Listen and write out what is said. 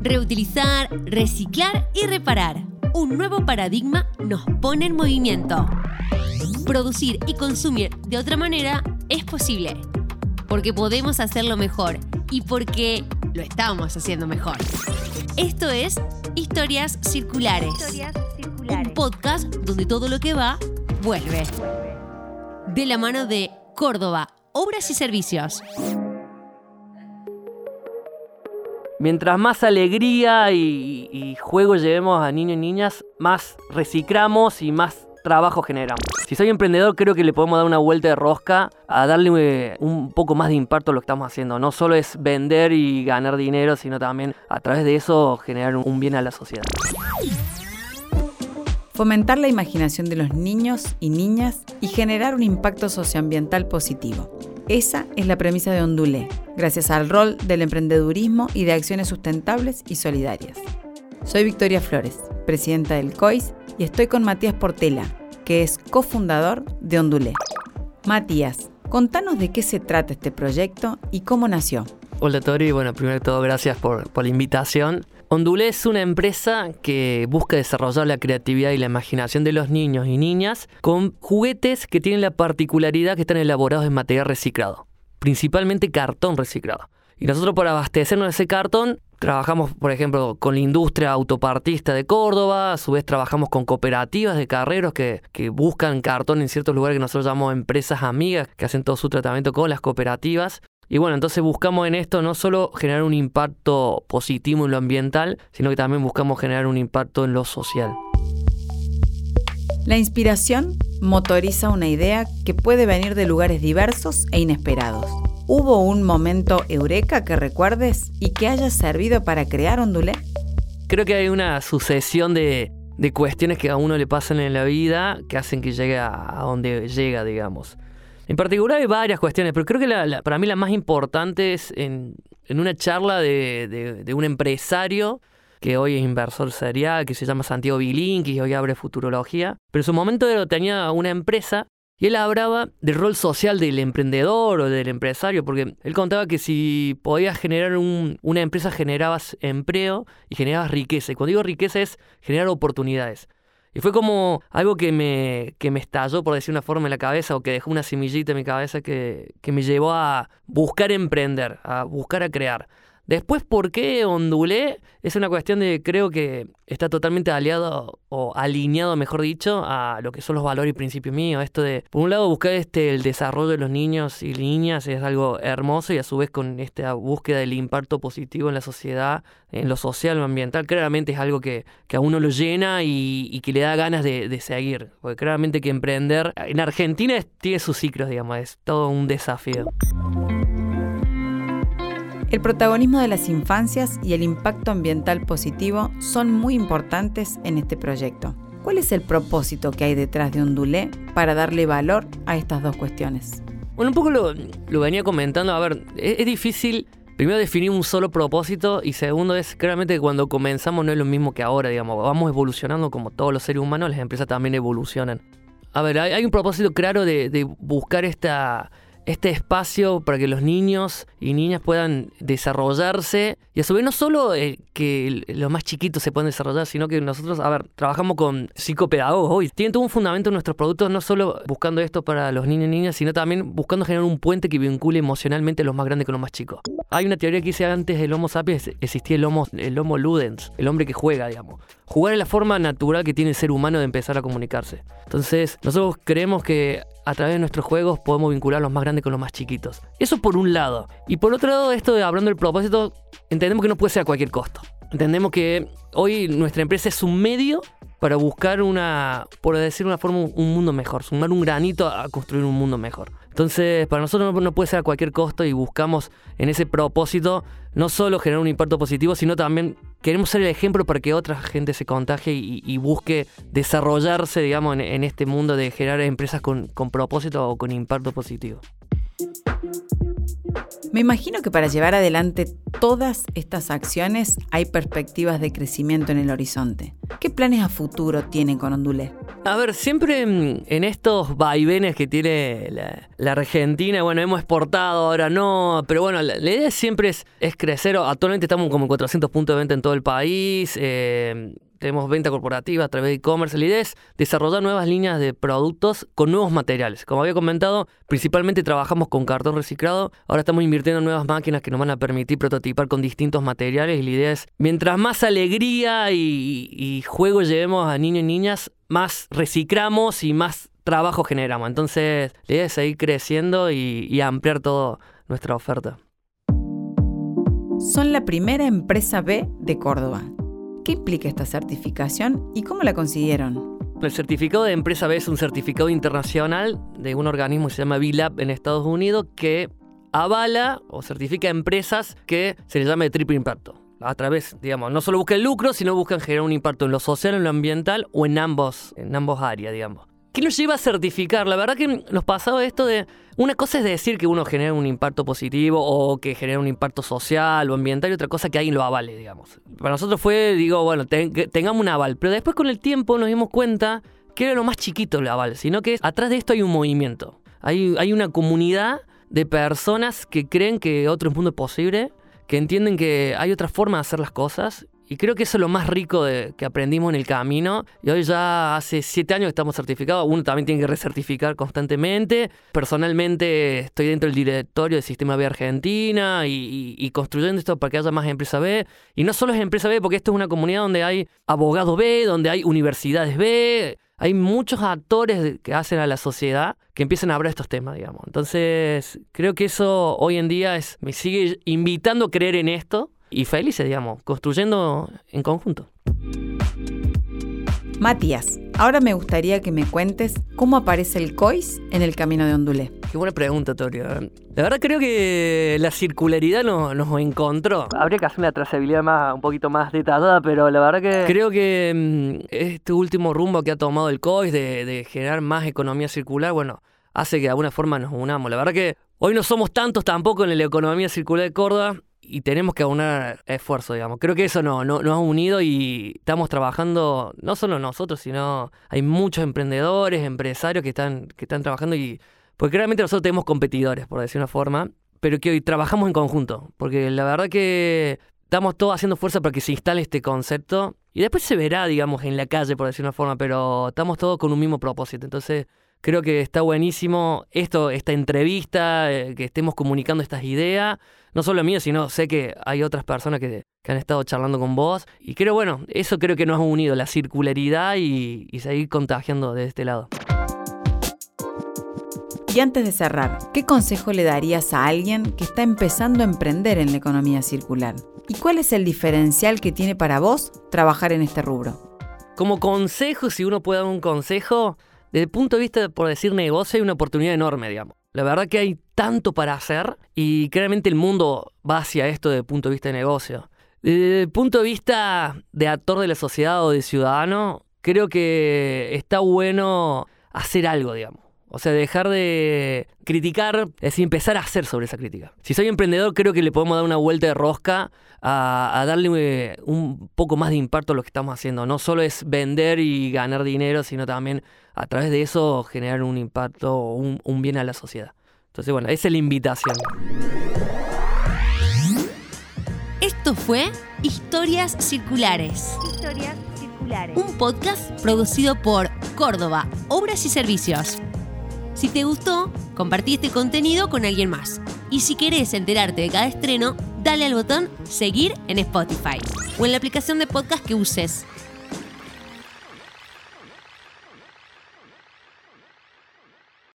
Reutilizar, reciclar y reparar. Un nuevo paradigma nos pone en movimiento. Producir y consumir de otra manera es posible. Porque podemos hacerlo mejor y porque lo estamos haciendo mejor. Esto es Historias Circulares. Un podcast donde todo lo que va, vuelve. De la mano de Córdoba, Obras y Servicios. Mientras más alegría y, juego llevemos a niños y niñas, más reciclamos y más trabajo generamos. Si soy emprendedor, creo que le podemos dar una vuelta de rosca a darle eh, un poco más de impacto a lo que estamos haciendo. No solo es vender y ganar dinero, sino también a través de eso generar un bien a la sociedad. Fomentar la imaginación de los niños y niñas y generar un impacto socioambiental positivo. Esa es la premisa de Ondulé, gracias al rol del emprendedurismo y de acciones sustentables y solidarias. Soy Victoria Flores, presidenta del COIS, y estoy con Matías Portela, que es cofundador de Ondulé. Matías, contanos de qué se trata este proyecto y cómo nació. Hola Tori, bueno, primero de todo gracias por, por la invitación. Ondulé es una empresa que busca desarrollar la creatividad y la imaginación de los niños y niñas con juguetes que tienen la particularidad que están elaborados en material reciclado, principalmente cartón reciclado. Y nosotros para abastecernos de ese cartón trabajamos, por ejemplo, con la industria autopartista de Córdoba, a su vez trabajamos con cooperativas de carreros que, que buscan cartón en ciertos lugares que nosotros llamamos empresas amigas, que hacen todo su tratamiento con las cooperativas. Y bueno, entonces buscamos en esto no solo generar un impacto positivo en lo ambiental, sino que también buscamos generar un impacto en lo social. La inspiración motoriza una idea que puede venir de lugares diversos e inesperados. ¿Hubo un momento eureka que recuerdes y que haya servido para crear Ondulé? Creo que hay una sucesión de, cuestiones que a uno le pasan en la vida que hacen que llegue a donde llega, digamos. En particular hay varias cuestiones, pero creo que para mí la más importante es en, una charla de, un empresario que hoy es inversor serial, que se llama Santiago Bilín, que hoy abre Futurología, pero en su momento tenía una empresa y él hablaba del rol social del emprendedor o del empresario, porque él contaba que si podías generar una empresa generabas empleo y generabas riqueza. Y cuando digo riqueza es generar oportunidades. Y fue como algo que me, que me estalló, por decir una forma, en la cabeza, o que dejó una semillita en mi cabeza que, que me llevó a buscar emprender, a buscar a crear. Después, ¿por qué ondulé? Es una cuestión de, creo que está totalmente aliado o alineado, mejor dicho, a lo que son los valores y principios míos. Esto de, por un lado, buscar este, el desarrollo de los niños y niñas es algo hermoso y a su vez con esta búsqueda del impacto positivo en la sociedad, en lo social, lo ambiental, claramente es algo que, a uno lo llena y, que le da ganas de, seguir. Porque claramente que emprender en Argentina tiene sus ciclos, digamos, es todo un desafío. El protagonismo de las infancias y el impacto ambiental positivo son muy importantes en este proyecto. ¿Cuál es el propósito que hay detrás de Ondulé para darle valor a estas dos cuestiones? Bueno, un poco lo, venía comentando. A ver, es, difícil primero definir un solo propósito y segundo es claramente que cuando comenzamos no es lo mismo que ahora, digamos, vamos evolucionando como todos los seres humanos, las empresas también evolucionan. A ver, hay, un propósito claro de buscar esta este espacio para que los niños y niñas puedan desarrollarse y a su vez no solo eh, que los más chiquitos se puedan desarrollar, sino que nosotros, a ver, trabajamos con psicopedagogos hoy. Tienen todo un fundamento en nuestros productos, no solo buscando esto para los niños y niñas, sino también buscando generar un puente que vincule emocionalmente a los más grandes con los más chicos. Hay una teoría que dice antes del Homo sapiens, existía el Homo, el homo ludens, el hombre que juega, digamos. Jugar es la forma natural que tiene el ser humano de empezar a comunicarse. Entonces, nosotros creemos que a través de nuestros juegos podemos vincular a los más grandes con los más chiquitos. Eso por un lado. Y por otro lado, esto de hablando del propósito, entendemos que no puede ser a cualquier costo. Entendemos que hoy nuestra empresa es un medio para buscar una, por decir una forma, un mundo mejor, sumar un granito a construir un mundo mejor. Entonces, para nosotros no, puede ser a cualquier costo y buscamos en ese propósito no solo generar un impacto positivo, sino también queremos ser el ejemplo para que otra gente se contagie y, busque desarrollarse, digamos, en, este mundo de generar empresas con, con propósito o con impacto positivo. Me imagino que para llevar adelante todas estas acciones hay perspectivas de crecimiento en el horizonte. ¿Qué planes a futuro tienen con Ondulé? A ver, siempre en estos vaivenes que tiene la, Argentina, bueno, hemos exportado, ahora no, pero bueno, la, idea siempre es, es, crecer. Actualmente estamos como en 400 puntos de venta en todo el país. Eh, tenemos venta corporativa a través de e-commerce. La idea es desarrollar nuevas líneas de productos con nuevos materiales. Como había comentado, principalmente trabajamos con cartón reciclado. Ahora estamos invirtiendo en nuevas máquinas que nos van a permitir prototipar con distintos materiales. Y la idea es, mientras más alegría y, juego llevemos a niños y niñas, más reciclamos y más trabajo generamos. Entonces, la idea es seguir creciendo y, y ampliar toda nuestra oferta. Son la primera empresa B de Córdoba ¿Qué implica esta certificación y cómo la consiguieron? El certificado de empresa B es un certificado internacional de un organismo que se llama B-Lab en Estados Unidos que avala o certifica empresas que se les llama de triple impacto. A través, digamos, no solo buscan lucro, sino buscan generar un impacto en lo social, en lo ambiental o en ambos, en ambos áreas, digamos. ¿Qué nos lleva a certificar? La verdad que nos pasaba esto de... Una cosa es decir que uno genera un impacto positivo o que genera un impacto social o ambiental y otra cosa que alguien lo avale, digamos. Para nosotros fue, digo, bueno, tengamos un aval. Pero después con el tiempo nos dimos cuenta que era lo más chiquito el aval, sino que atrás de esto hay un movimiento. Hay, hay una comunidad de personas que creen que otro mundo es posible, que entienden que hay otra forma de hacer las cosas y creo que eso es lo más rico de, que aprendimos en el camino. Y hoy ya hace siete años que estamos certificados. Uno también tiene que recertificar constantemente. Personalmente estoy dentro del directorio del Sistema B Argentina y, construyendo esto para que haya más empresas B. Y no solo es empresa B, porque esto es una comunidad donde hay abogados B, donde hay universidades B. Hay muchos actores que hacen a la sociedad que empiezan a hablar estos temas, digamos. Entonces, creo que eso hoy en día es, me sigue invitando a creer en esto y felices, digamos, construyendo en conjunto. Matías, ahora me gustaría que me cuentes cómo aparece el COIS en el camino de Ondulé. Qué buena pregunta, Torio. La verdad creo que la circularidad nos, nos encontró. Habría que hacer una trazabilidad más, un poquito más detallada, pero la verdad que creo que mm, este último rumbo que ha tomado el COIS de, de generar más economía circular, bueno, hace que de alguna forma nos unamos. La verdad que hoy no somos tantos tampoco en la economía circular de Córdoba y tenemos que aunar esfuerzo, digamos. Creo que eso no, no, nos ha unido y estamos trabajando, no solo nosotros, sino hay muchos emprendedores, empresarios que están, que están trabajando y. Porque realmente nosotros tenemos competidores, por decir una forma, pero que hoy trabajamos en conjunto. Porque la verdad que estamos todos haciendo fuerza para que se instale este concepto y después se verá, digamos, en la calle, por decir una forma, pero estamos todos con un mismo propósito. Entonces, creo que está buenísimo esto, esta entrevista, eh, que estemos comunicando estas ideas no solo mío, sino sé que hay otras personas que, han estado charlando con vos. Y creo, bueno, eso creo que nos ha unido, la circularidad y, y seguir contagiando de este lado. Y antes de cerrar, ¿qué consejo le darías a alguien que está empezando a emprender en la economía circular? ¿Y cuál es el diferencial que tiene para vos trabajar en este rubro? Como consejo, si uno puede dar un consejo, desde el punto de vista, por decir negocio, hay una oportunidad enorme, digamos. La verdad que hay tanto para hacer y claramente el mundo va hacia esto desde el punto de vista de negocio. Desde el punto de vista de actor de la sociedad o de ciudadano, creo que está bueno hacer algo, digamos. O sea, dejar de criticar, es decir, empezar a hacer sobre esa crítica. Si soy emprendedor, creo que le podemos dar una vuelta de rosca a, darle eh, un poco más de impacto a lo que estamos haciendo. No solo es vender y ganar dinero, sino también a través de eso generar un impacto, un, un bien a la sociedad. Entonces, bueno, esa es la invitación. Esto fue Historias Circulares. Historias Circulares. Un podcast producido por Córdoba, Obras y Servicios. Si te gustó, compartí este contenido con alguien más. Y si querés enterarte de cada estreno, dale al botón seguir en Spotify o en la aplicación de podcast que uses.